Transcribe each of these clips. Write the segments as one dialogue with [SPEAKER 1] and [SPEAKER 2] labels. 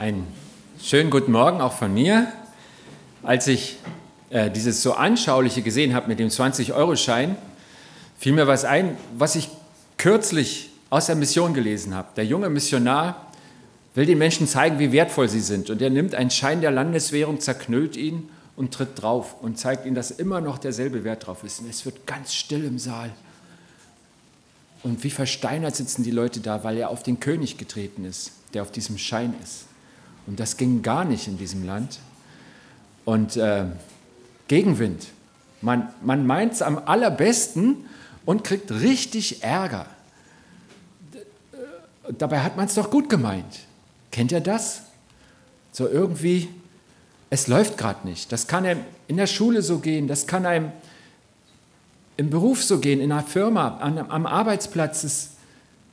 [SPEAKER 1] Einen schönen guten Morgen auch von mir. Als ich äh, dieses so anschauliche gesehen habe mit dem 20-Euro-Schein, fiel mir was ein, was ich kürzlich aus der Mission gelesen habe. Der junge Missionar will den Menschen zeigen, wie wertvoll sie sind. Und er nimmt einen Schein der Landeswährung, zerknüllt ihn und tritt drauf und zeigt ihnen, dass immer noch derselbe Wert drauf ist. Und es wird ganz still im Saal. Und wie versteinert sitzen die Leute da, weil er auf den König getreten ist, der auf diesem Schein ist. Und das ging gar nicht in diesem Land. Und äh, Gegenwind. Man, man meint es am allerbesten und kriegt richtig Ärger. Dabei hat man es doch gut gemeint. Kennt ihr das? So irgendwie, es läuft gerade nicht. Das kann einem in der Schule so gehen, das kann einem im Beruf so gehen, in einer Firma, an, am Arbeitsplatz. Es,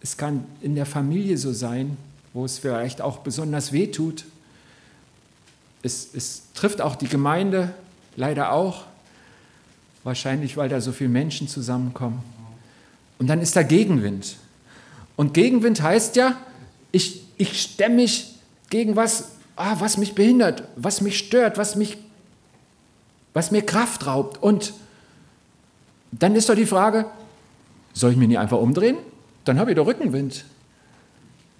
[SPEAKER 1] es kann in der Familie so sein wo es vielleicht auch besonders weh tut. Es, es trifft auch die Gemeinde leider auch, wahrscheinlich weil da so viele Menschen zusammenkommen. Und dann ist da Gegenwind. Und Gegenwind heißt ja, ich, ich stemme mich gegen was, ah, was mich behindert, was mich stört, was, mich, was mir Kraft raubt. Und dann ist doch die Frage, soll ich mich nicht einfach umdrehen? Dann habe ich doch Rückenwind.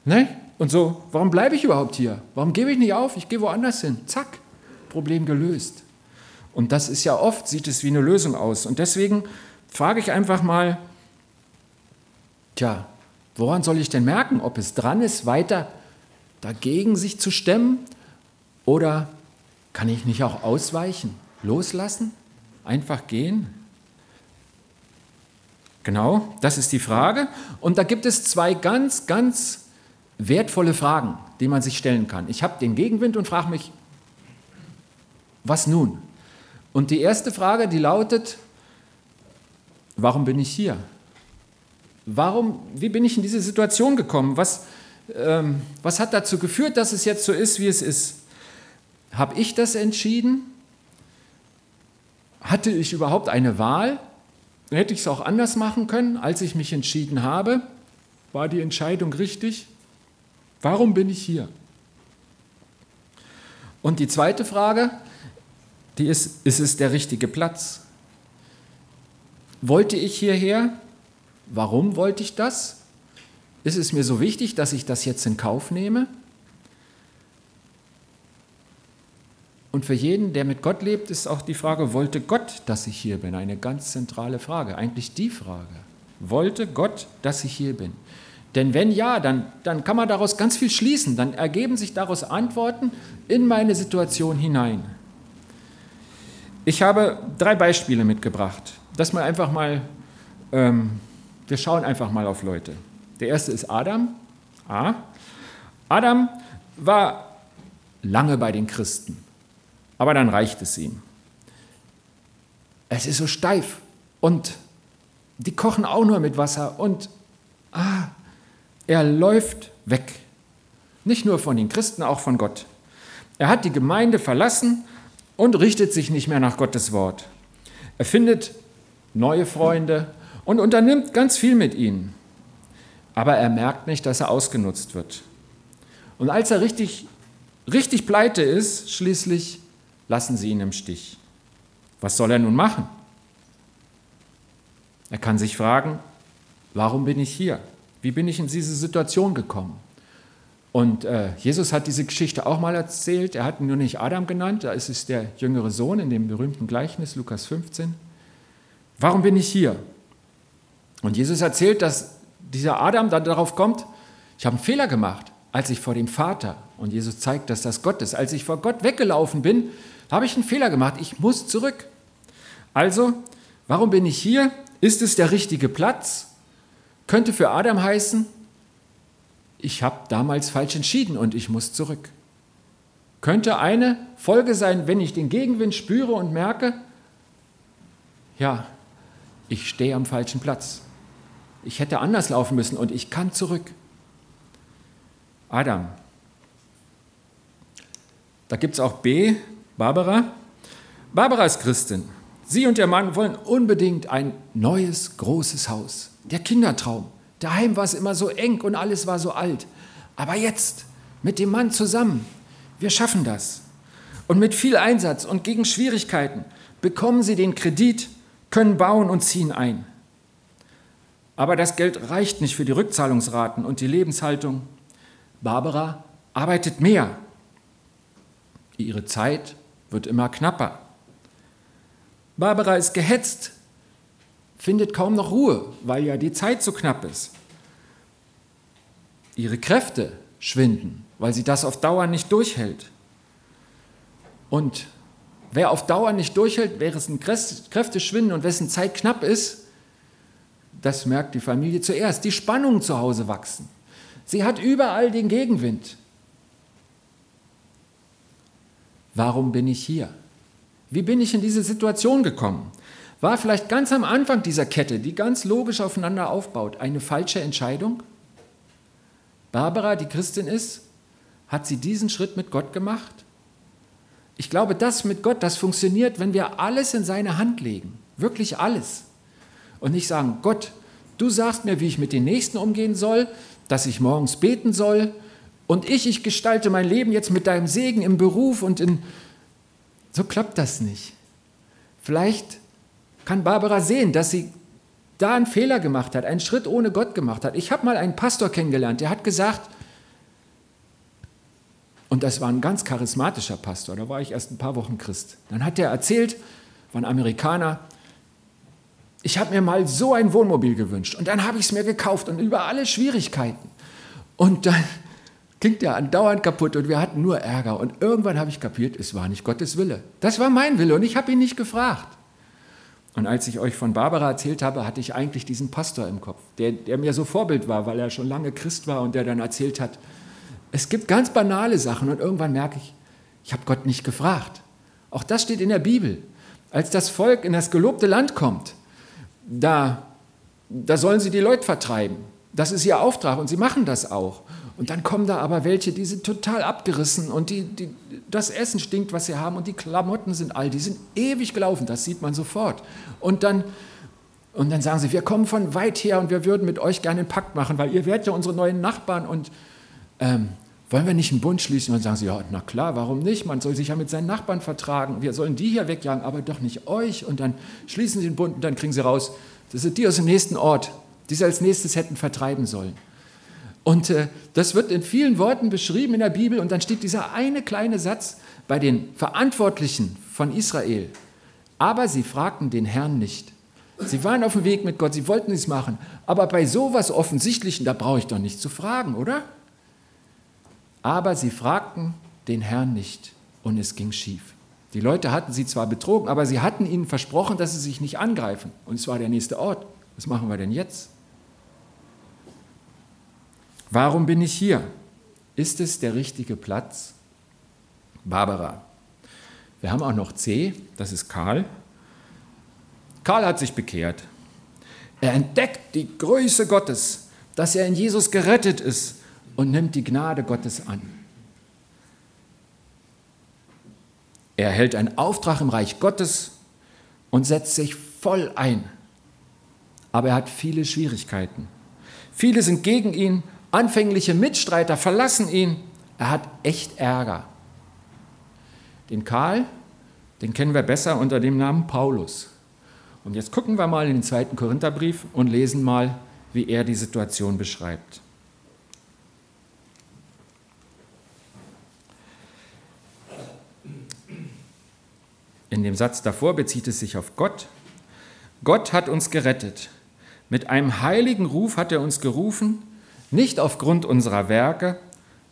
[SPEAKER 1] Ne? Und so, warum bleibe ich überhaupt hier? Warum gebe ich nicht auf? Ich gehe woanders hin. Zack, Problem gelöst. Und das ist ja oft, sieht es wie eine Lösung aus. Und deswegen frage ich einfach mal, tja, woran soll ich denn merken, ob es dran ist, weiter dagegen sich zu stemmen? Oder kann ich nicht auch ausweichen, loslassen, einfach gehen? Genau, das ist die Frage. Und da gibt es zwei ganz, ganz wertvolle Fragen, die man sich stellen kann. Ich habe den Gegenwind und frage mich, was nun? Und die erste Frage, die lautet, warum bin ich hier? Warum, wie bin ich in diese Situation gekommen? Was, ähm, was hat dazu geführt, dass es jetzt so ist, wie es ist? Habe ich das entschieden? Hatte ich überhaupt eine Wahl? Hätte ich es auch anders machen können, als ich mich entschieden habe? War die Entscheidung richtig? Warum bin ich hier? Und die zweite Frage, die ist, ist es der richtige Platz? Wollte ich hierher? Warum wollte ich das? Ist es mir so wichtig, dass ich das jetzt in Kauf nehme? Und für jeden, der mit Gott lebt, ist auch die Frage, wollte Gott, dass ich hier bin? Eine ganz zentrale Frage, eigentlich die Frage. Wollte Gott, dass ich hier bin? Denn wenn ja, dann, dann kann man daraus ganz viel schließen. Dann ergeben sich daraus Antworten in meine Situation hinein. Ich habe drei Beispiele mitgebracht, dass man einfach mal, ähm, wir schauen einfach mal auf Leute. Der erste ist Adam. A. Adam war lange bei den Christen, aber dann reicht es ihm. Es ist so steif und die kochen auch nur mit Wasser und ah, er läuft weg. Nicht nur von den Christen, auch von Gott. Er hat die Gemeinde verlassen und richtet sich nicht mehr nach Gottes Wort. Er findet neue Freunde und unternimmt ganz viel mit ihnen. Aber er merkt nicht, dass er ausgenutzt wird. Und als er richtig, richtig pleite ist, schließlich lassen sie ihn im Stich. Was soll er nun machen? Er kann sich fragen, warum bin ich hier? Wie bin ich in diese Situation gekommen? Und äh, Jesus hat diese Geschichte auch mal erzählt. Er hat ihn nur nicht Adam genannt, da ist es der jüngere Sohn in dem berühmten Gleichnis, Lukas 15. Warum bin ich hier? Und Jesus erzählt, dass dieser Adam dann darauf kommt, ich habe einen Fehler gemacht, als ich vor dem Vater, und Jesus zeigt, dass das Gott ist, als ich vor Gott weggelaufen bin, habe ich einen Fehler gemacht, ich muss zurück. Also, warum bin ich hier? Ist es der richtige Platz? Könnte für Adam heißen, ich habe damals falsch entschieden und ich muss zurück. Könnte eine Folge sein, wenn ich den Gegenwind spüre und merke, ja, ich stehe am falschen Platz. Ich hätte anders laufen müssen und ich kann zurück. Adam. Da gibt es auch B, Barbara. Barbara ist Christin. Sie und ihr Mann wollen unbedingt ein neues, großes Haus der Kindertraum. Daheim war es immer so eng und alles war so alt. Aber jetzt, mit dem Mann zusammen, Wir schaffen das. Und mit viel Einsatz und gegen Schwierigkeiten bekommen sie den Kredit, können bauen und ziehen ein. Aber das Geld reicht nicht für die Rückzahlungsraten und die Lebenshaltung. Barbara arbeitet mehr. Ihre Zeit wird immer knapper. Barbara ist gehetzt, findet kaum noch Ruhe, weil ja die Zeit so knapp ist. Ihre Kräfte schwinden, weil sie das auf Dauer nicht durchhält. Und wer auf Dauer nicht durchhält, während Kräfte schwinden und wessen Zeit knapp ist, das merkt die Familie zuerst. Die Spannungen zu Hause wachsen. Sie hat überall den Gegenwind. Warum bin ich hier? Wie bin ich in diese Situation gekommen? War vielleicht ganz am Anfang dieser Kette, die ganz logisch aufeinander aufbaut, eine falsche Entscheidung? Barbara, die Christin ist, hat sie diesen Schritt mit Gott gemacht? Ich glaube, das mit Gott, das funktioniert, wenn wir alles in seine Hand legen. Wirklich alles. Und nicht sagen, Gott, du sagst mir, wie ich mit den Nächsten umgehen soll, dass ich morgens beten soll und ich, ich gestalte mein Leben jetzt mit deinem Segen im Beruf und in... So klappt das nicht. Vielleicht kann Barbara sehen, dass sie da einen Fehler gemacht hat, einen Schritt ohne Gott gemacht hat. Ich habe mal einen Pastor kennengelernt, der hat gesagt, und das war ein ganz charismatischer Pastor, da war ich erst ein paar Wochen Christ. Dann hat er erzählt, war ein Amerikaner, ich habe mir mal so ein Wohnmobil gewünscht und dann habe ich es mir gekauft und über alle Schwierigkeiten. Und dann ging der andauernd kaputt und wir hatten nur Ärger. Und irgendwann habe ich kapiert, es war nicht Gottes Wille. Das war mein Wille und ich habe ihn nicht gefragt. Und als ich euch von Barbara erzählt habe, hatte ich eigentlich diesen Pastor im Kopf, der, der mir so Vorbild war, weil er schon lange Christ war und der dann erzählt hat, es gibt ganz banale Sachen und irgendwann merke ich, ich habe Gott nicht gefragt. Auch das steht in der Bibel. Als das Volk in das gelobte Land kommt, da, da sollen sie die Leute vertreiben. Das ist ihr Auftrag und sie machen das auch. Und dann kommen da aber welche, die sind total abgerissen und die, die, das Essen stinkt, was sie haben und die Klamotten sind all, die sind ewig gelaufen, das sieht man sofort. Und dann, und dann sagen sie, wir kommen von weit her und wir würden mit euch gerne einen Pakt machen, weil ihr werdet ja unsere neuen Nachbarn und ähm, wollen wir nicht einen Bund schließen? Und dann sagen sie, ja, na klar, warum nicht? Man soll sich ja mit seinen Nachbarn vertragen. Wir sollen die hier wegjagen, aber doch nicht euch. Und dann schließen sie den Bund und dann kriegen sie raus, das sind die aus dem nächsten Ort, die sie als nächstes hätten vertreiben sollen. Und äh, das wird in vielen Worten beschrieben in der Bibel. Und dann steht dieser eine kleine Satz bei den Verantwortlichen von Israel. Aber sie fragten den Herrn nicht. Sie waren auf dem Weg mit Gott, sie wollten es machen. Aber bei sowas Offensichtlichen, da brauche ich doch nicht zu fragen, oder? Aber sie fragten den Herrn nicht und es ging schief. Die Leute hatten sie zwar betrogen, aber sie hatten ihnen versprochen, dass sie sich nicht angreifen. Und es war der nächste Ort. Was machen wir denn jetzt? Warum bin ich hier? Ist es der richtige Platz? Barbara. Wir haben auch noch C, das ist Karl. Karl hat sich bekehrt. Er entdeckt die Größe Gottes, dass er in Jesus gerettet ist und nimmt die Gnade Gottes an. Er hält einen Auftrag im Reich Gottes und setzt sich voll ein. Aber er hat viele Schwierigkeiten. Viele sind gegen ihn, anfängliche Mitstreiter verlassen ihn. Er hat echt Ärger. Den Karl, den kennen wir besser unter dem Namen Paulus. Und jetzt gucken wir mal in den zweiten Korintherbrief und lesen mal, wie er die Situation beschreibt. In dem Satz davor bezieht es sich auf Gott. Gott hat uns gerettet. Mit einem heiligen Ruf hat er uns gerufen, nicht aufgrund unserer Werke,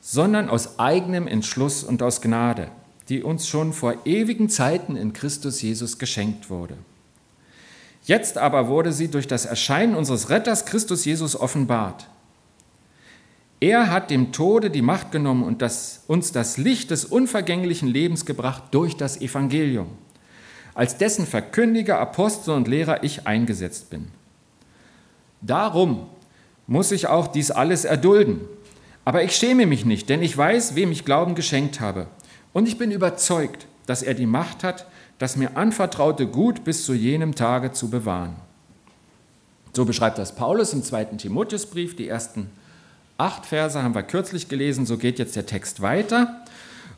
[SPEAKER 1] sondern aus eigenem Entschluss und aus Gnade, die uns schon vor ewigen Zeiten in Christus Jesus geschenkt wurde. Jetzt aber wurde sie durch das Erscheinen unseres Retters Christus Jesus offenbart. Er hat dem Tode die Macht genommen und das, uns das Licht des unvergänglichen Lebens gebracht durch das Evangelium als dessen Verkündiger, Apostel und Lehrer ich eingesetzt bin. Darum muss ich auch dies alles erdulden. Aber ich schäme mich nicht, denn ich weiß, wem ich Glauben geschenkt habe. Und ich bin überzeugt, dass er die Macht hat, das mir anvertraute Gut bis zu jenem Tage zu bewahren. So beschreibt das Paulus im zweiten Timotheusbrief. Die ersten acht Verse haben wir kürzlich gelesen, so geht jetzt der Text weiter.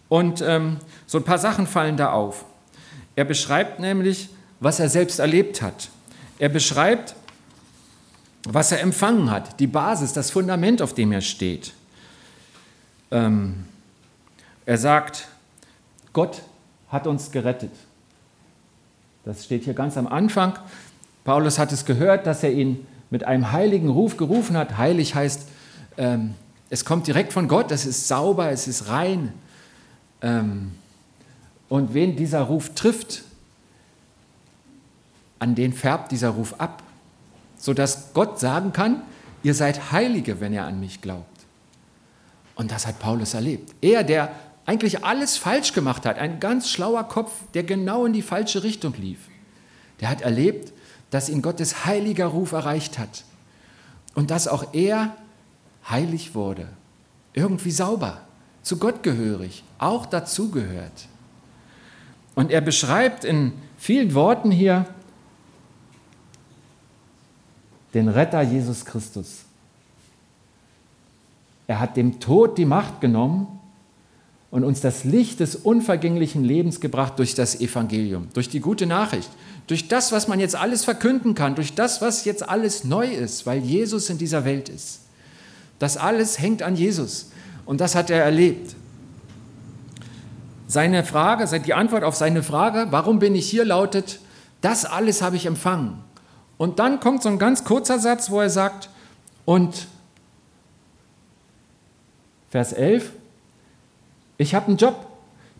[SPEAKER 1] Und ähm, so ein paar Sachen fallen da auf. Er beschreibt nämlich, was er selbst erlebt hat. Er beschreibt, was er empfangen hat, die Basis, das Fundament, auf dem er steht. Ähm, er sagt, Gott hat uns gerettet. Das steht hier ganz am Anfang. Paulus hat es gehört, dass er ihn mit einem heiligen Ruf gerufen hat. Heilig heißt, ähm, es kommt direkt von Gott, es ist sauber, es ist rein. Ähm, und wen dieser Ruf trifft, an den färbt dieser Ruf ab, sodass Gott sagen kann, ihr seid Heilige, wenn ihr an mich glaubt. Und das hat Paulus erlebt. Er, der eigentlich alles falsch gemacht hat, ein ganz schlauer Kopf, der genau in die falsche Richtung lief, der hat erlebt, dass ihn Gottes heiliger Ruf erreicht hat und dass auch er heilig wurde, irgendwie sauber, zu Gott gehörig, auch dazugehört. Und er beschreibt in vielen Worten hier den Retter Jesus Christus. Er hat dem Tod die Macht genommen und uns das Licht des unvergänglichen Lebens gebracht durch das Evangelium, durch die gute Nachricht, durch das, was man jetzt alles verkünden kann, durch das, was jetzt alles neu ist, weil Jesus in dieser Welt ist. Das alles hängt an Jesus und das hat er erlebt. Seine Frage, die Antwort auf seine Frage, warum bin ich hier, lautet, das alles habe ich empfangen. Und dann kommt so ein ganz kurzer Satz, wo er sagt, und Vers 11, ich habe einen Job,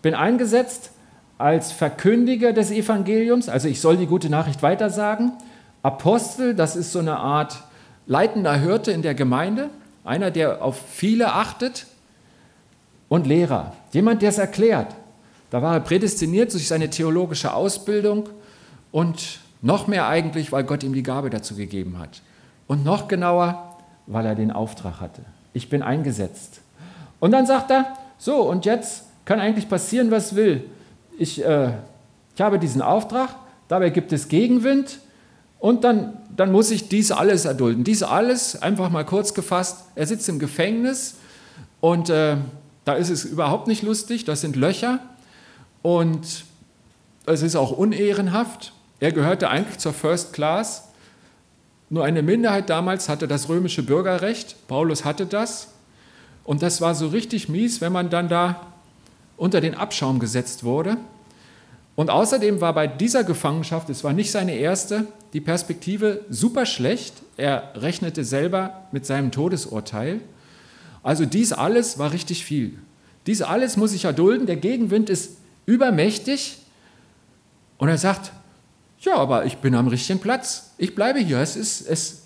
[SPEAKER 1] bin eingesetzt als Verkündiger des Evangeliums, also ich soll die gute Nachricht weitersagen. Apostel, das ist so eine Art leitender Hirte in der Gemeinde, einer, der auf viele achtet. Und Lehrer, jemand, der es erklärt. Da war er prädestiniert durch seine theologische Ausbildung und noch mehr eigentlich, weil Gott ihm die Gabe dazu gegeben hat. Und noch genauer, weil er den Auftrag hatte. Ich bin eingesetzt. Und dann sagt er, so, und jetzt kann eigentlich passieren, was will. Ich, äh, ich habe diesen Auftrag, dabei gibt es Gegenwind und dann, dann muss ich dies alles erdulden. Dies alles, einfach mal kurz gefasst, er sitzt im Gefängnis und äh, da ist es überhaupt nicht lustig, das sind Löcher und es ist auch unehrenhaft. Er gehörte eigentlich zur First Class. Nur eine Minderheit damals hatte das römische Bürgerrecht. Paulus hatte das. Und das war so richtig mies, wenn man dann da unter den Abschaum gesetzt wurde. Und außerdem war bei dieser Gefangenschaft, es war nicht seine erste, die Perspektive super schlecht. Er rechnete selber mit seinem Todesurteil. Also dies alles war richtig viel. Dies alles muss ich erdulden. Der Gegenwind ist übermächtig. Und er sagt, ja, aber ich bin am richtigen Platz. Ich bleibe hier. Es, ist, es,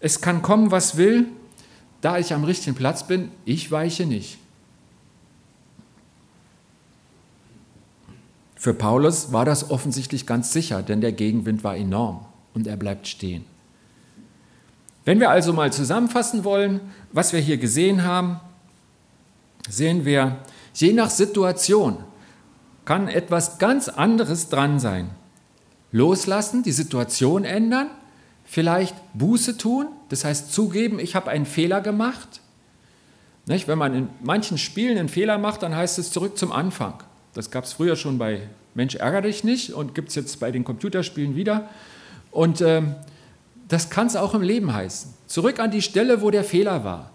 [SPEAKER 1] es kann kommen, was will da ich am richtigen Platz bin, ich weiche nicht. Für Paulus war das offensichtlich ganz sicher, denn der Gegenwind war enorm und er bleibt stehen. Wenn wir also mal zusammenfassen wollen, was wir hier gesehen haben, sehen wir, je nach Situation kann etwas ganz anderes dran sein. Loslassen, die Situation ändern vielleicht Buße tun, das heißt zugeben, ich habe einen Fehler gemacht. Nicht? Wenn man in manchen Spielen einen Fehler macht, dann heißt es zurück zum Anfang. Das gab es früher schon bei Mensch ärger dich nicht und gibt es jetzt bei den Computerspielen wieder. Und ähm, das kann es auch im Leben heißen. Zurück an die Stelle, wo der Fehler war.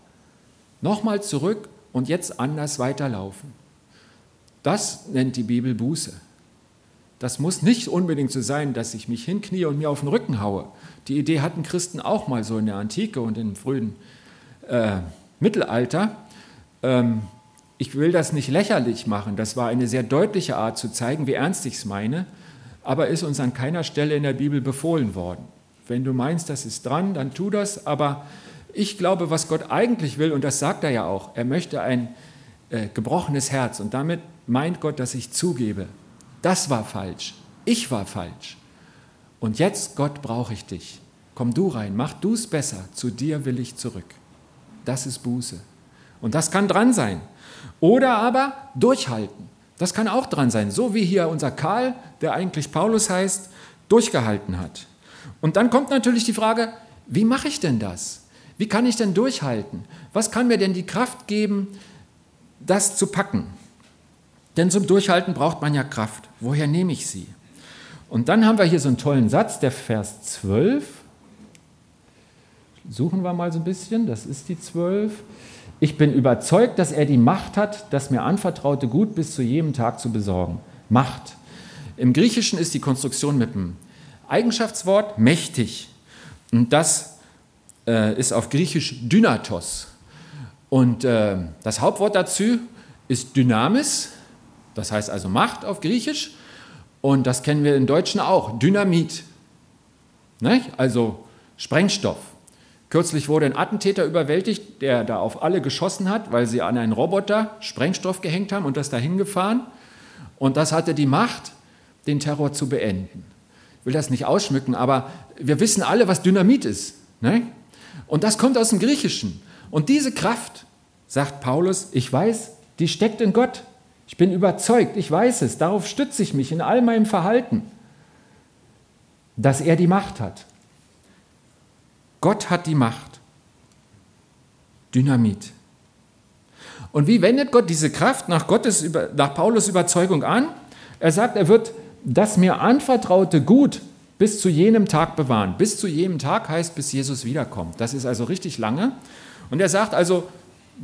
[SPEAKER 1] Nochmal zurück und jetzt anders weiterlaufen. Das nennt die Bibel Buße. Das muss nicht unbedingt so sein, dass ich mich hinknie und mir auf den Rücken haue. Die Idee hatten Christen auch mal so in der Antike und im frühen äh, Mittelalter. Ähm, ich will das nicht lächerlich machen. Das war eine sehr deutliche Art zu zeigen, wie ernst ich es meine, aber ist uns an keiner Stelle in der Bibel befohlen worden. Wenn du meinst, das ist dran, dann tu das. Aber ich glaube, was Gott eigentlich will, und das sagt er ja auch, er möchte ein äh, gebrochenes Herz. Und damit meint Gott, dass ich zugebe, das war falsch. Ich war falsch. Und jetzt, Gott, brauche ich dich. Komm du rein, mach du es besser. Zu dir will ich zurück. Das ist Buße. Und das kann dran sein. Oder aber durchhalten. Das kann auch dran sein. So wie hier unser Karl, der eigentlich Paulus heißt, durchgehalten hat. Und dann kommt natürlich die Frage, wie mache ich denn das? Wie kann ich denn durchhalten? Was kann mir denn die Kraft geben, das zu packen? Denn zum Durchhalten braucht man ja Kraft. Woher nehme ich sie? Und dann haben wir hier so einen tollen Satz, der Vers 12. Suchen wir mal so ein bisschen, das ist die 12. Ich bin überzeugt, dass er die Macht hat, das mir anvertraute Gut bis zu jedem Tag zu besorgen. Macht. Im Griechischen ist die Konstruktion mit dem Eigenschaftswort mächtig. Und das äh, ist auf Griechisch Dynatos. Und äh, das Hauptwort dazu ist Dynamis, das heißt also Macht auf Griechisch. Und das kennen wir im Deutschen auch, Dynamit. Nicht? Also Sprengstoff. Kürzlich wurde ein Attentäter überwältigt, der da auf alle geschossen hat, weil sie an einen Roboter Sprengstoff gehängt haben und das dahin gefahren. Und das hatte die Macht, den Terror zu beenden. Ich will das nicht ausschmücken, aber wir wissen alle, was Dynamit ist. Ne? Und das kommt aus dem Griechischen. Und diese Kraft, sagt Paulus, ich weiß, die steckt in Gott. Ich bin überzeugt, ich weiß es, darauf stütze ich mich in all meinem Verhalten, dass er die Macht hat. Gott hat die Macht. Dynamit. Und wie wendet Gott diese Kraft nach, Gottes, nach Paulus Überzeugung an? Er sagt, er wird das mir anvertraute Gut bis zu jenem Tag bewahren. Bis zu jenem Tag heißt, bis Jesus wiederkommt. Das ist also richtig lange. Und er sagt also,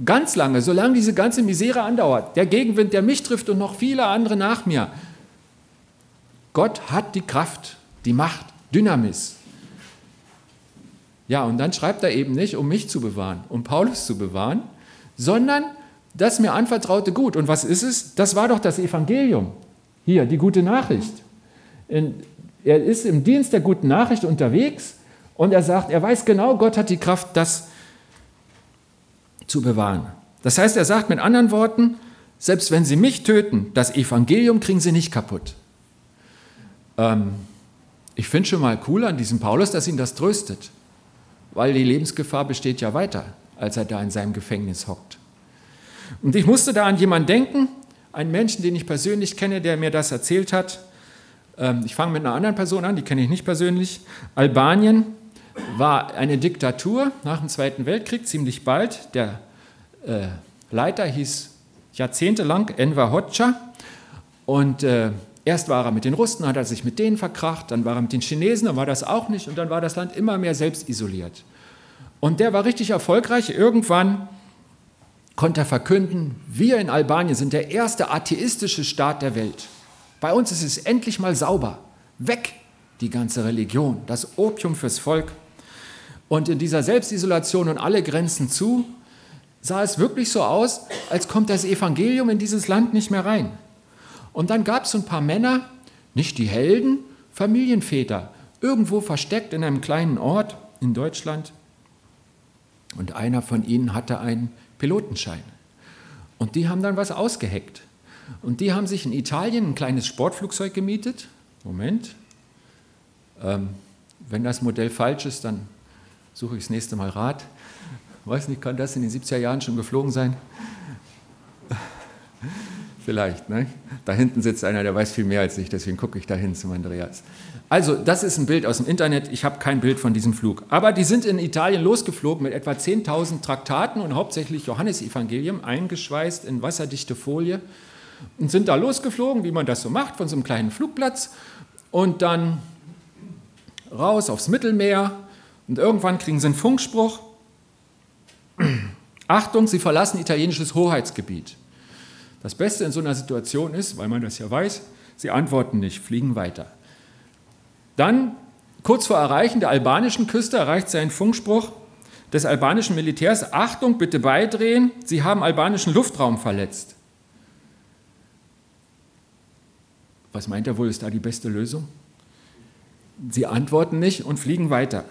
[SPEAKER 1] ganz lange, solange diese ganze Misere andauert, der Gegenwind, der mich trifft und noch viele andere nach mir, Gott hat die Kraft, die Macht, Dynamis. Ja, und dann schreibt er eben nicht, um mich zu bewahren, um Paulus zu bewahren, sondern das mir anvertraute Gut. Und was ist es? Das war doch das Evangelium. Hier, die gute Nachricht. er ist im Dienst der guten Nachricht unterwegs und er sagt, er weiß genau, Gott hat die Kraft, das zu bewahren. Das heißt, er sagt mit anderen Worten, selbst wenn sie mich töten, das Evangelium kriegen sie nicht kaputt. Ähm, ich finde schon mal cool an diesem Paulus, dass ihn das tröstet, weil die Lebensgefahr besteht ja weiter, als er da in seinem Gefängnis hockt. Und ich musste da an jemanden denken, einen Menschen, den ich persönlich kenne, der mir das erzählt hat. Ähm, ich fange mit einer anderen Person an, die kenne ich nicht persönlich. Albanien war eine Diktatur nach dem Zweiten Weltkrieg, ziemlich bald. Der äh, Leiter hieß jahrzehntelang Enver Hoxha. Und äh, erst war er mit den Russen, hat er sich mit denen verkracht, dann war er mit den Chinesen, dann war das auch nicht und dann war das Land immer mehr selbst isoliert. Und der war richtig erfolgreich. Irgendwann konnte er verkünden, wir in Albanien sind der erste atheistische Staat der Welt. Bei uns ist es endlich mal sauber. Weg die ganze Religion, das Opium fürs Volk. Und in dieser Selbstisolation und alle Grenzen zu, sah es wirklich so aus, als kommt das Evangelium in dieses Land nicht mehr rein. Und dann gab es ein paar Männer, nicht die Helden, Familienväter, irgendwo versteckt in einem kleinen Ort in Deutschland. Und einer von ihnen hatte einen Pilotenschein. Und die haben dann was ausgeheckt. Und die haben sich in Italien ein kleines Sportflugzeug gemietet. Moment, ähm, wenn das Modell falsch ist, dann suche ich das nächste Mal Rat. Weiß nicht, kann das in den 70er Jahren schon geflogen sein? Vielleicht, ne? Da hinten sitzt einer, der weiß viel mehr als ich, deswegen gucke ich da hin zum Andreas. Also, das ist ein Bild aus dem Internet. Ich habe kein Bild von diesem Flug. Aber die sind in Italien losgeflogen mit etwa 10.000 Traktaten und hauptsächlich Johannesevangelium, eingeschweißt in wasserdichte Folie. Und sind da losgeflogen, wie man das so macht, von so einem kleinen Flugplatz. Und dann raus aufs Mittelmeer und irgendwann kriegen sie einen Funkspruch. Achtung, sie verlassen italienisches Hoheitsgebiet. Das Beste in so einer Situation ist, weil man das ja weiß, sie antworten nicht, fliegen weiter. Dann, kurz vor Erreichen der albanischen Küste, erreicht sie einen Funkspruch des albanischen Militärs, Achtung, bitte beidrehen, Sie haben albanischen Luftraum verletzt. Was meint er wohl, ist da die beste Lösung? Sie antworten nicht und fliegen weiter.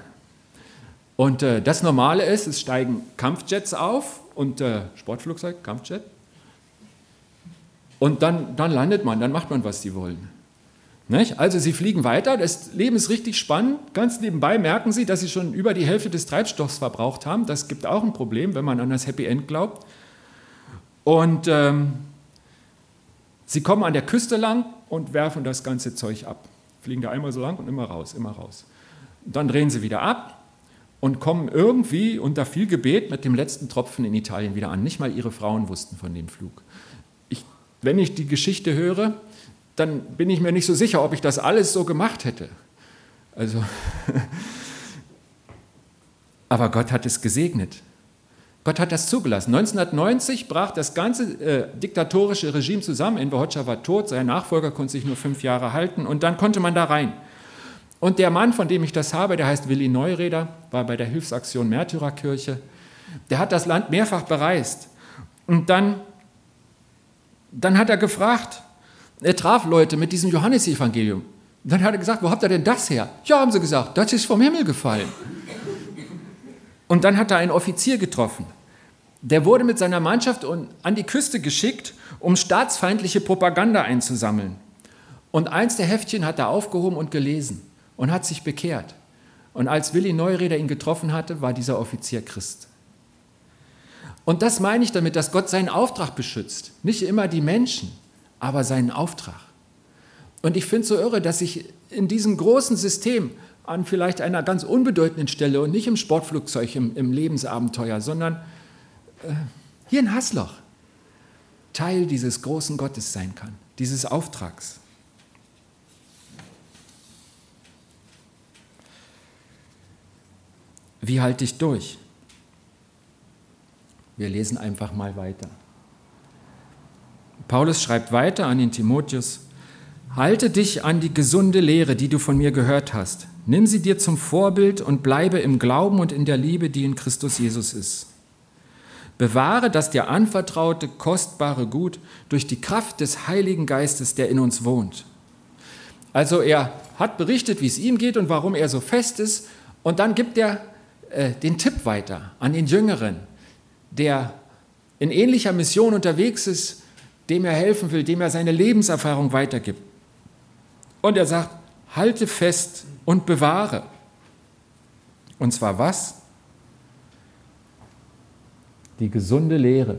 [SPEAKER 1] Und äh, das Normale ist, es steigen Kampfjets auf und äh, Sportflugzeug, Kampfjet. Und dann, dann landet man, dann macht man, was sie wollen. Nicht? Also sie fliegen weiter, das Leben ist richtig spannend. Ganz nebenbei merken sie, dass sie schon über die Hälfte des Treibstoffs verbraucht haben. Das gibt auch ein Problem, wenn man an das Happy End glaubt. Und ähm, sie kommen an der Küste lang und werfen das ganze Zeug ab fliegen da einmal so lang und immer raus, immer raus. dann drehen sie wieder ab und kommen irgendwie unter viel Gebet mit dem letzten Tropfen in Italien wieder an. Nicht mal ihre Frauen wussten von dem Flug. Ich wenn ich die Geschichte höre, dann bin ich mir nicht so sicher, ob ich das alles so gemacht hätte. Also, aber Gott hat es gesegnet. Gott hat das zugelassen. 1990 brach das ganze äh, diktatorische Regime zusammen. Enver Hoxha war tot, sein Nachfolger konnte sich nur fünf Jahre halten und dann konnte man da rein. Und der Mann, von dem ich das habe, der heißt Willi Neureder, war bei der Hilfsaktion Märtyrerkirche. Der hat das Land mehrfach bereist. Und dann, dann hat er gefragt, er traf Leute mit diesem Johannesevangelium. Dann hat er gesagt, wo habt ihr denn das her? Ja, haben sie gesagt, das ist vom Himmel gefallen. Und dann hat er einen Offizier getroffen. Der wurde mit seiner Mannschaft an die Küste geschickt, um staatsfeindliche Propaganda einzusammeln. Und eins der Heftchen hat er aufgehoben und gelesen und hat sich bekehrt. Und als Willi Neureder ihn getroffen hatte, war dieser Offizier Christ. Und das meine ich damit, dass Gott seinen Auftrag beschützt. Nicht immer die Menschen, aber seinen Auftrag. Und ich finde es so irre, dass ich in diesem großen System an vielleicht einer ganz unbedeutenden Stelle und nicht im Sportflugzeug, im, im Lebensabenteuer, sondern äh, hier in Hasloch Teil dieses großen Gottes sein kann, dieses Auftrags. Wie halte ich durch? Wir lesen einfach mal weiter. Paulus schreibt weiter an den Timotheus, Halte dich an die gesunde Lehre, die du von mir gehört hast. Nimm sie dir zum Vorbild und bleibe im Glauben und in der Liebe, die in Christus Jesus ist. Bewahre das dir anvertraute, kostbare Gut durch die Kraft des Heiligen Geistes, der in uns wohnt. Also er hat berichtet, wie es ihm geht und warum er so fest ist. Und dann gibt er äh, den Tipp weiter an den Jüngeren, der in ähnlicher Mission unterwegs ist, dem er helfen will, dem er seine Lebenserfahrung weitergibt. Und er sagt, halte fest und bewahre. Und zwar was? Die gesunde Lehre.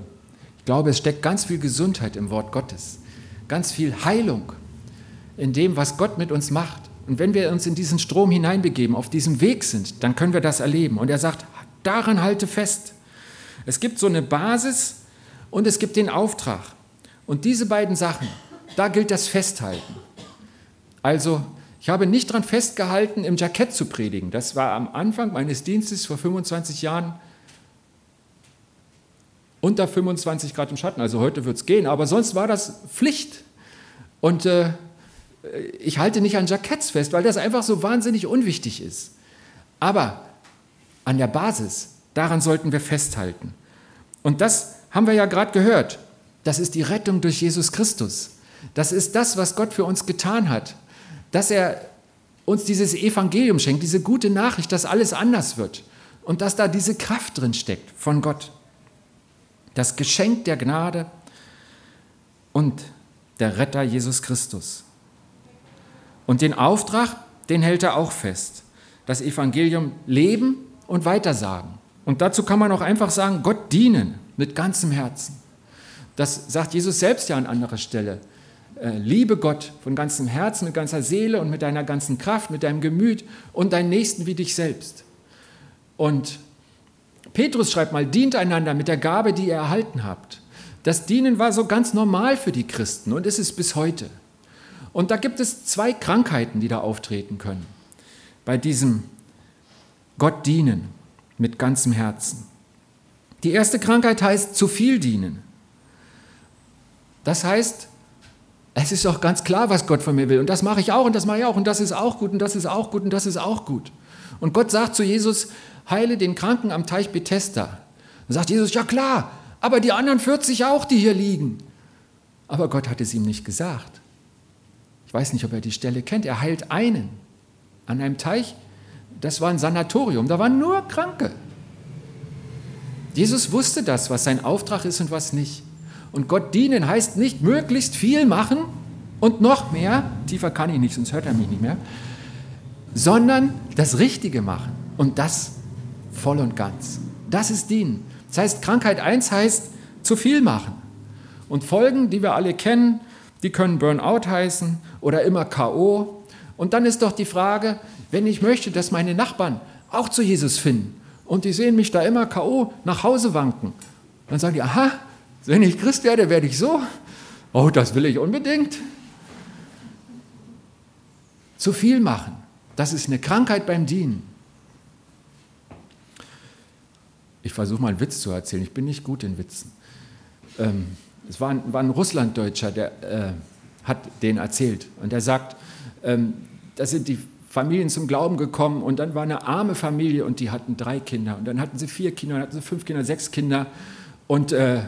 [SPEAKER 1] Ich glaube, es steckt ganz viel Gesundheit im Wort Gottes, ganz viel Heilung in dem, was Gott mit uns macht. Und wenn wir uns in diesen Strom hineinbegeben, auf diesem Weg sind, dann können wir das erleben. Und er sagt, daran halte fest. Es gibt so eine Basis und es gibt den Auftrag. Und diese beiden Sachen, da gilt das Festhalten. Also, ich habe nicht daran festgehalten, im Jackett zu predigen. Das war am Anfang meines Dienstes vor 25 Jahren unter 25 Grad im Schatten. Also heute wird es gehen, aber sonst war das Pflicht. Und äh, ich halte nicht an Jacketts fest, weil das einfach so wahnsinnig unwichtig ist. Aber an der Basis, daran sollten wir festhalten. Und das haben wir ja gerade gehört. Das ist die Rettung durch Jesus Christus. Das ist das, was Gott für uns getan hat. Dass er uns dieses Evangelium schenkt, diese gute Nachricht, dass alles anders wird. Und dass da diese Kraft drin steckt von Gott. Das Geschenk der Gnade und der Retter Jesus Christus. Und den Auftrag, den hält er auch fest. Das Evangelium leben und weitersagen. Und dazu kann man auch einfach sagen, Gott dienen mit ganzem Herzen. Das sagt Jesus selbst ja an anderer Stelle. Äh, liebe Gott von ganzem Herzen, mit ganzer Seele und mit deiner ganzen Kraft, mit deinem Gemüt und deinen Nächsten wie dich selbst. Und Petrus schreibt mal, dient einander mit der Gabe, die ihr erhalten habt. Das Dienen war so ganz normal für die Christen und ist es bis heute. Und da gibt es zwei Krankheiten, die da auftreten können. Bei diesem Gott dienen mit ganzem Herzen. Die erste Krankheit heißt zu viel dienen. Das heißt, es ist doch ganz klar, was Gott von mir will. Und das mache ich auch und das mache ich auch und das ist auch gut und das ist auch gut und das ist auch gut. Und Gott sagt zu Jesus, heile den Kranken am Teich Bethesda. Dann sagt Jesus, ja klar, aber die anderen 40 auch, die hier liegen. Aber Gott hat es ihm nicht gesagt. Ich weiß nicht, ob er die Stelle kennt. Er heilt einen an einem Teich. Das war ein Sanatorium, da waren nur Kranke. Jesus wusste das, was sein Auftrag ist und was nicht. Und Gott dienen heißt nicht möglichst viel machen und noch mehr, tiefer kann ich nicht, sonst hört er mich nicht mehr, sondern das Richtige machen und das voll und ganz. Das ist dienen. Das heißt, Krankheit 1 heißt zu viel machen. Und Folgen, die wir alle kennen, die können Burnout heißen oder immer KO. Und dann ist doch die Frage, wenn ich möchte, dass meine Nachbarn auch zu Jesus finden und die sehen mich da immer KO nach Hause wanken, dann sagen die, aha, wenn ich Christ werde, werde ich so. Oh, das will ich unbedingt. Zu viel machen, das ist eine Krankheit beim Dienen. Ich versuche mal einen Witz zu erzählen, ich bin nicht gut in Witzen. Ähm, es war ein, war ein Russlanddeutscher, der äh, hat den erzählt. Und er sagt, ähm, da sind die Familien zum Glauben gekommen und dann war eine arme Familie und die hatten drei Kinder und dann hatten sie vier Kinder, dann hatten sie fünf Kinder, sechs Kinder und äh,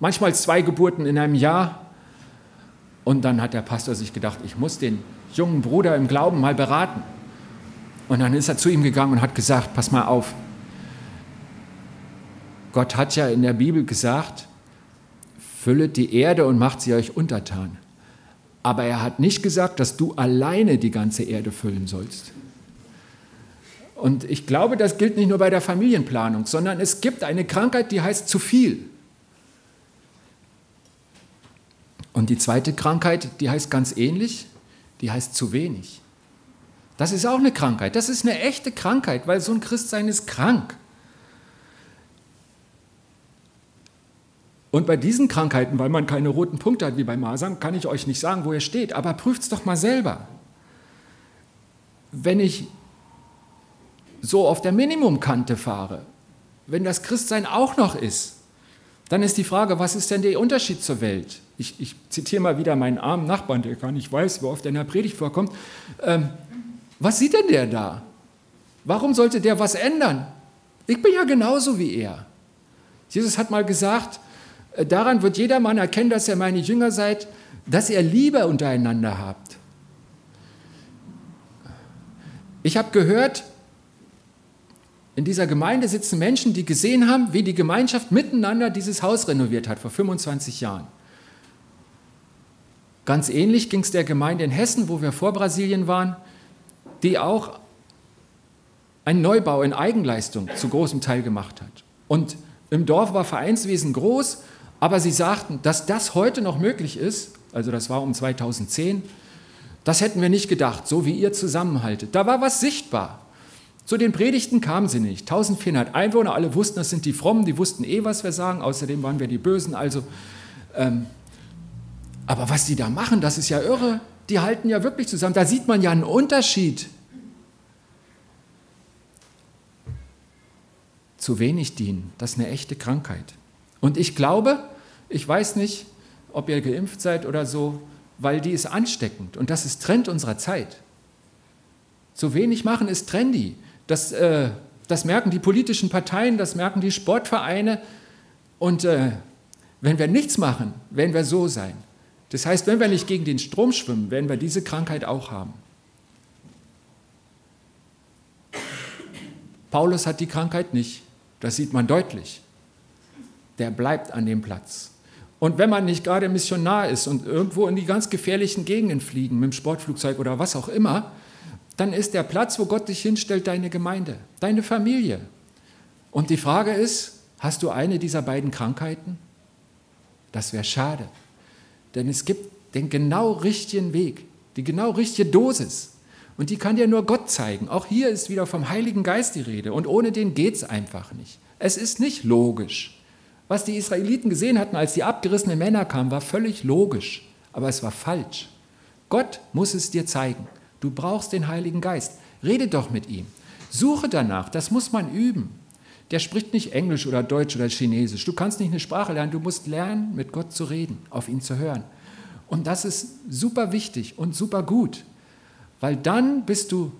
[SPEAKER 1] manchmal zwei Geburten in einem Jahr. Und dann hat der Pastor sich gedacht, ich muss den jungen Bruder im Glauben mal beraten. Und dann ist er zu ihm gegangen und hat gesagt, pass mal auf, Gott hat ja in der Bibel gesagt, füllet die Erde und macht sie euch untertan. Aber er hat nicht gesagt, dass du alleine die ganze Erde füllen sollst. Und ich glaube, das gilt nicht nur bei der Familienplanung, sondern es gibt eine Krankheit, die heißt zu viel. Und die zweite Krankheit, die heißt ganz ähnlich, die heißt zu wenig. Das ist auch eine Krankheit. Das ist eine echte Krankheit, weil so ein Christsein ist krank. Und bei diesen Krankheiten, weil man keine roten Punkte hat wie bei Masern, kann ich euch nicht sagen, wo er steht, aber prüft es doch mal selber. Wenn ich so auf der Minimumkante fahre, wenn das Christsein auch noch ist, dann ist die Frage, was ist denn der Unterschied zur Welt? Ich, ich zitiere mal wieder meinen armen Nachbarn, der gar nicht weiß, wie oft er in der Predigt vorkommt. Ähm, was sieht denn der da? Warum sollte der was ändern? Ich bin ja genauso wie er. Jesus hat mal gesagt, daran wird jedermann erkennen, dass ihr meine Jünger seid, dass ihr Liebe untereinander habt. Ich habe gehört, in dieser Gemeinde sitzen Menschen, die gesehen haben, wie die Gemeinschaft miteinander dieses Haus renoviert hat vor 25 Jahren. Ganz ähnlich ging es der Gemeinde in Hessen, wo wir vor Brasilien waren, die auch einen Neubau in Eigenleistung zu großem Teil gemacht hat. Und im Dorf war Vereinswesen groß aber sie sagten, dass das heute noch möglich ist, also das war um 2010, das hätten wir nicht gedacht, so wie ihr zusammenhaltet. Da war was sichtbar. Zu den Predigten kamen sie nicht. 1400 Einwohner, alle wussten, das sind die Frommen, die wussten eh, was wir sagen. Außerdem waren wir die Bösen. Also, ähm, aber was die da machen, das ist ja irre. Die halten ja wirklich zusammen. Da sieht man ja einen Unterschied. Zu wenig dienen, das ist eine echte Krankheit. Und ich glaube, ich weiß nicht, ob ihr geimpft seid oder so, weil die ist ansteckend und das ist Trend unserer Zeit. Zu wenig machen ist trendy. Das, äh, das merken die politischen Parteien, das merken die Sportvereine. Und äh, wenn wir nichts machen, werden wir so sein. Das heißt, wenn wir nicht gegen den Strom schwimmen, werden wir diese Krankheit auch haben. Paulus hat die Krankheit nicht. Das sieht man deutlich. Der bleibt an dem Platz. Und wenn man nicht gerade Missionar ist und irgendwo in die ganz gefährlichen Gegenden fliegen, mit dem Sportflugzeug oder was auch immer, dann ist der Platz, wo Gott dich hinstellt, deine Gemeinde, deine Familie. Und die Frage ist, hast du eine dieser beiden Krankheiten? Das wäre schade. Denn es gibt den genau richtigen Weg, die genau richtige Dosis. Und die kann dir nur Gott zeigen. Auch hier ist wieder vom Heiligen Geist die Rede. Und ohne den geht es einfach nicht. Es ist nicht logisch. Was die Israeliten gesehen hatten, als die abgerissenen Männer kamen, war völlig logisch, aber es war falsch. Gott muss es dir zeigen. Du brauchst den Heiligen Geist. Rede doch mit ihm. Suche danach, das muss man üben. Der spricht nicht Englisch oder Deutsch oder Chinesisch. Du kannst nicht eine Sprache lernen, du musst lernen, mit Gott zu reden, auf ihn zu hören. Und das ist super wichtig und super gut, weil dann bist du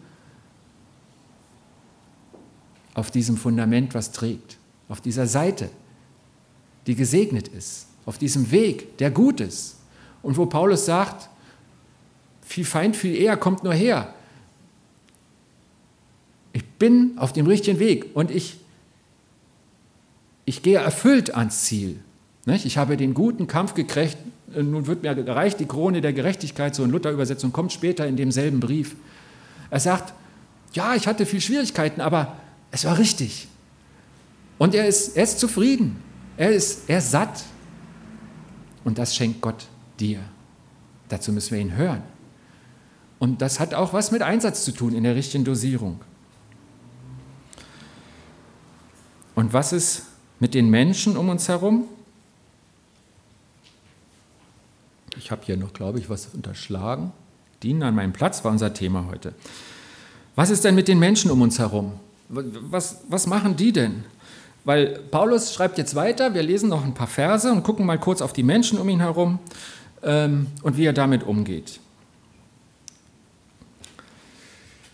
[SPEAKER 1] auf diesem Fundament, was trägt, auf dieser Seite, die gesegnet ist, auf diesem Weg, der gut ist. Und wo Paulus sagt, viel Feind, viel eher kommt nur her. Ich bin auf dem richtigen Weg und ich, ich gehe erfüllt ans Ziel. Ich habe den guten Kampf gekriegt, nun wird mir gereicht die Krone der Gerechtigkeit, so in Luther-Übersetzung, kommt später in demselben Brief. Er sagt, ja, ich hatte viel Schwierigkeiten, aber es war richtig. Und er ist, er ist zufrieden. Er ist, er ist satt. Und das schenkt Gott dir. Dazu müssen wir ihn hören. Und das hat auch was mit Einsatz zu tun in der richtigen Dosierung. Und was ist mit den Menschen um uns herum? ich habe hier noch, glaube ich, was unterschlagen. Dienen an meinem Platz war unser Thema heute. Was ist denn mit den Menschen um uns herum? Was, was machen die denn? Weil Paulus schreibt jetzt weiter, wir lesen noch ein paar Verse und gucken mal kurz auf die Menschen um ihn herum ähm, und wie er damit umgeht.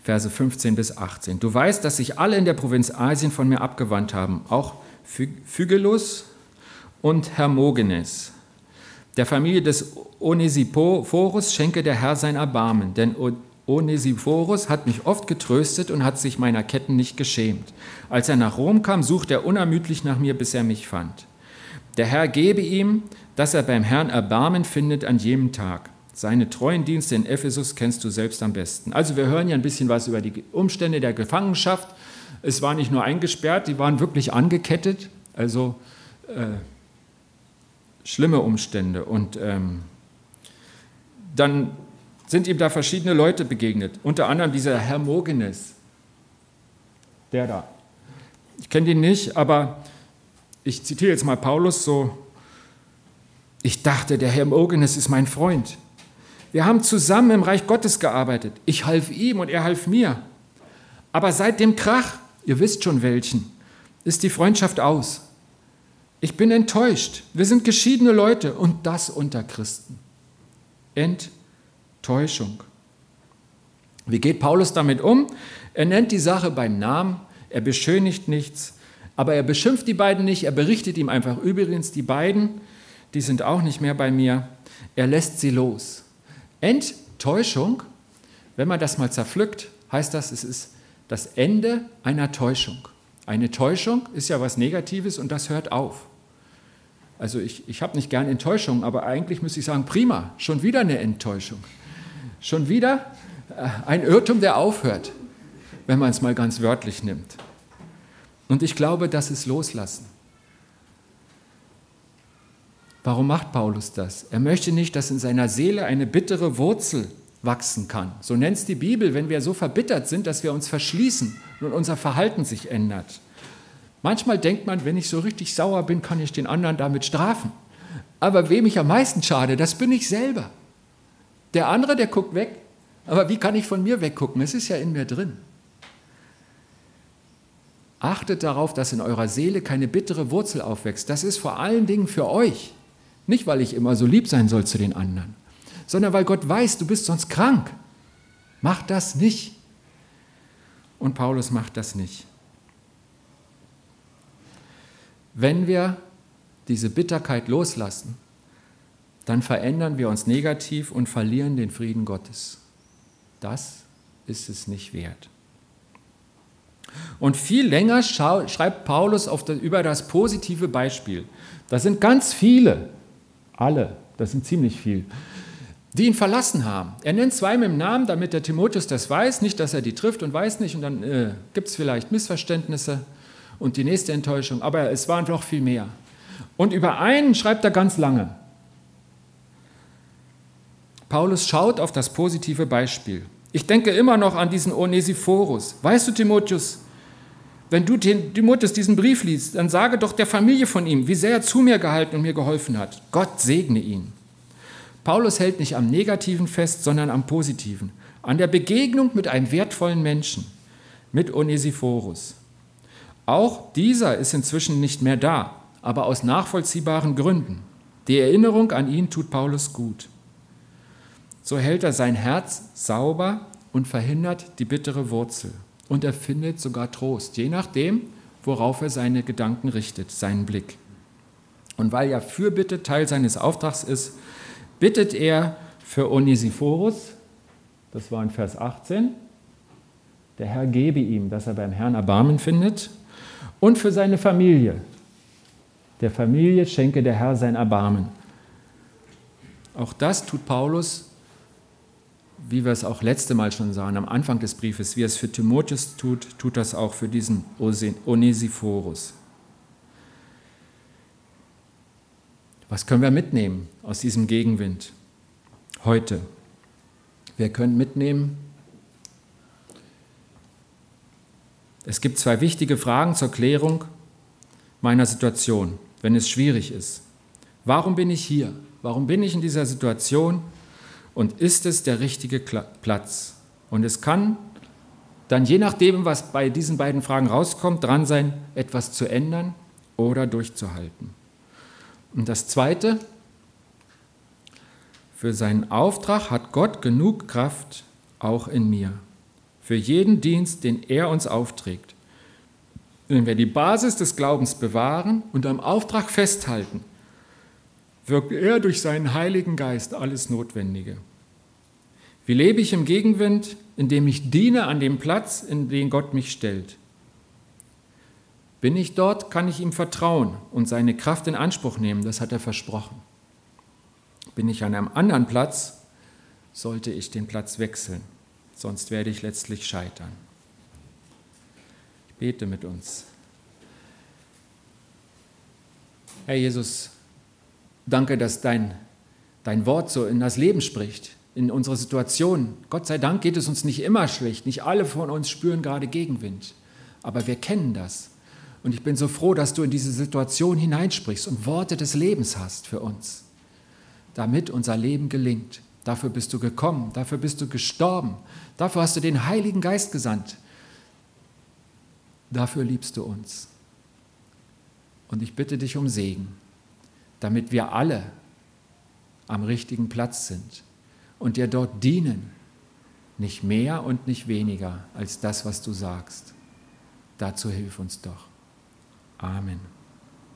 [SPEAKER 1] Verse 15 bis 18. Du weißt, dass sich alle in der Provinz Asien von mir abgewandt haben, auch Phygelus und Hermogenes. Der Familie des Onesiphorus schenke der Herr sein Erbarmen, denn Onesiphorus hat mich oft getröstet und hat sich meiner Ketten nicht geschämt. Als er nach Rom kam, suchte er unermüdlich nach mir, bis er mich fand. Der Herr gebe ihm, dass er beim Herrn Erbarmen findet an jedem Tag. Seine treuen Dienste in Ephesus kennst du selbst am besten. Also wir hören ja ein bisschen was über die Umstände der Gefangenschaft. Es war nicht nur eingesperrt, die waren wirklich angekettet. Also äh, schlimme Umstände. Und ähm, dann sind ihm da verschiedene Leute begegnet, unter anderem dieser Hermogenes, der da. Ich kenne den nicht, aber ich zitiere jetzt mal Paulus so, ich dachte, der Hermogenes ist mein Freund. Wir haben zusammen im Reich Gottes gearbeitet. Ich half ihm und er half mir. Aber seit dem Krach, ihr wisst schon welchen, ist die Freundschaft aus. Ich bin enttäuscht. Wir sind geschiedene Leute und das unter Christen. Enttäuschung. Wie geht Paulus damit um? Er nennt die Sache beim Namen, er beschönigt nichts, aber er beschimpft die beiden nicht, er berichtet ihm einfach übrigens, die beiden, die sind auch nicht mehr bei mir. Er lässt sie los. Enttäuschung, wenn man das mal zerpflückt, heißt das, es ist das Ende einer Täuschung. Eine Täuschung ist ja was Negatives und das hört auf. Also ich, ich habe nicht gern Enttäuschung, aber eigentlich müsste ich sagen, prima, schon wieder eine Enttäuschung. Schon wieder äh, ein Irrtum, der aufhört, wenn man es mal ganz wörtlich nimmt. Und ich glaube, das ist Loslassen. Warum macht Paulus das? Er möchte nicht, dass in seiner Seele eine bittere Wurzel wachsen kann. So nennt es die Bibel, wenn wir so verbittert sind, dass wir uns verschließen und unser Verhalten sich ändert. Manchmal denkt man, wenn ich so richtig sauer bin, kann ich den anderen damit strafen. Aber wem ich am meisten schade, das bin ich selber. Der andere, der guckt weg. Aber wie kann ich von mir weggucken? Es ist ja in mir drin. Achtet darauf, dass in eurer Seele keine bittere Wurzel aufwächst. Das ist vor allen Dingen für euch. Nicht, weil ich immer so lieb sein soll zu den anderen, sondern weil Gott weiß, du bist sonst krank. Mach das nicht. Und Paulus macht das nicht. Wenn wir diese Bitterkeit loslassen, dann verändern wir uns negativ und verlieren den Frieden Gottes. Das ist es nicht wert. Und viel länger schreibt Paulus das, über das positive Beispiel. Das sind ganz viele, alle, das sind ziemlich viele, die ihn verlassen haben. Er nennt zwei mit dem Namen, damit der Timotheus das weiß, nicht, dass er die trifft und weiß nicht, und dann äh, gibt es vielleicht Missverständnisse und die nächste Enttäuschung, aber es waren noch viel mehr. Und über einen schreibt er ganz lange. Paulus schaut auf das positive Beispiel. Ich denke immer noch an diesen Onesiphorus. Weißt du, Timotheus, wenn du Timotheus diesen Brief liest, dann sage doch der Familie von ihm, wie sehr er zu mir gehalten und mir geholfen hat. Gott segne ihn. Paulus hält nicht am Negativen fest, sondern am Positiven. An der Begegnung mit einem wertvollen Menschen, mit Onesiphorus. Auch dieser ist inzwischen nicht mehr da, aber aus nachvollziehbaren Gründen. Die Erinnerung an ihn tut Paulus gut. So hält er sein Herz sauber und verhindert die bittere Wurzel. Und er findet sogar Trost, je nachdem, worauf er seine Gedanken richtet, seinen Blick. Und weil ja Fürbitte Teil seines Auftrags ist, bittet er für Onesiphorus, das war in Vers 18, der Herr gebe ihm, dass er beim Herrn Erbarmen findet und für seine Familie. Der Familie schenke der Herr sein Erbarmen. Auch das tut Paulus, wie wir es auch letzte Mal schon sahen, am Anfang des Briefes. Wie er es für Timotheus tut, tut das auch für diesen Onesiphorus. Was können wir mitnehmen aus diesem Gegenwind heute? Wir können mitnehmen, Es gibt zwei wichtige Fragen zur Klärung meiner Situation, wenn es schwierig ist. Warum bin ich hier? Warum bin ich in dieser Situation? Und ist es der richtige Platz? Und es kann dann je nachdem, was bei diesen beiden Fragen rauskommt, dran sein, etwas zu ändern oder durchzuhalten. Und das Zweite, für seinen Auftrag hat Gott genug Kraft auch in mir. Für jeden Dienst, den er uns aufträgt. Wenn wir die Basis des Glaubens bewahren und am Auftrag festhalten, wirkt er durch seinen Heiligen Geist alles Notwendige. Wie lebe ich im Gegenwind? Indem ich diene an dem Platz, in den Gott mich stellt. Bin ich dort, kann ich ihm vertrauen und seine Kraft in Anspruch nehmen, das hat er versprochen. Bin ich an einem anderen Platz, sollte ich den Platz wechseln, sonst werde ich letztlich scheitern. Ich bete mit uns. Herr Jesus, danke, dass dein, dein Wort so in das Leben spricht, in unsere Situation. Gott sei Dank geht es uns nicht immer schlecht. Nicht alle von uns spüren gerade Gegenwind. Aber wir kennen das. Und ich bin so froh, dass du in diese Situation hineinsprichst und Worte des Lebens hast für uns, damit unser Leben gelingt. Dafür bist du gekommen, dafür bist du gestorben, dafür hast du den Heiligen Geist gesandt. Dafür liebst du uns. Und ich bitte dich um Segen, damit wir alle am richtigen Platz sind und dir dort dienen, nicht mehr und nicht weniger als das, was du sagst. Dazu hilf uns doch. Amen.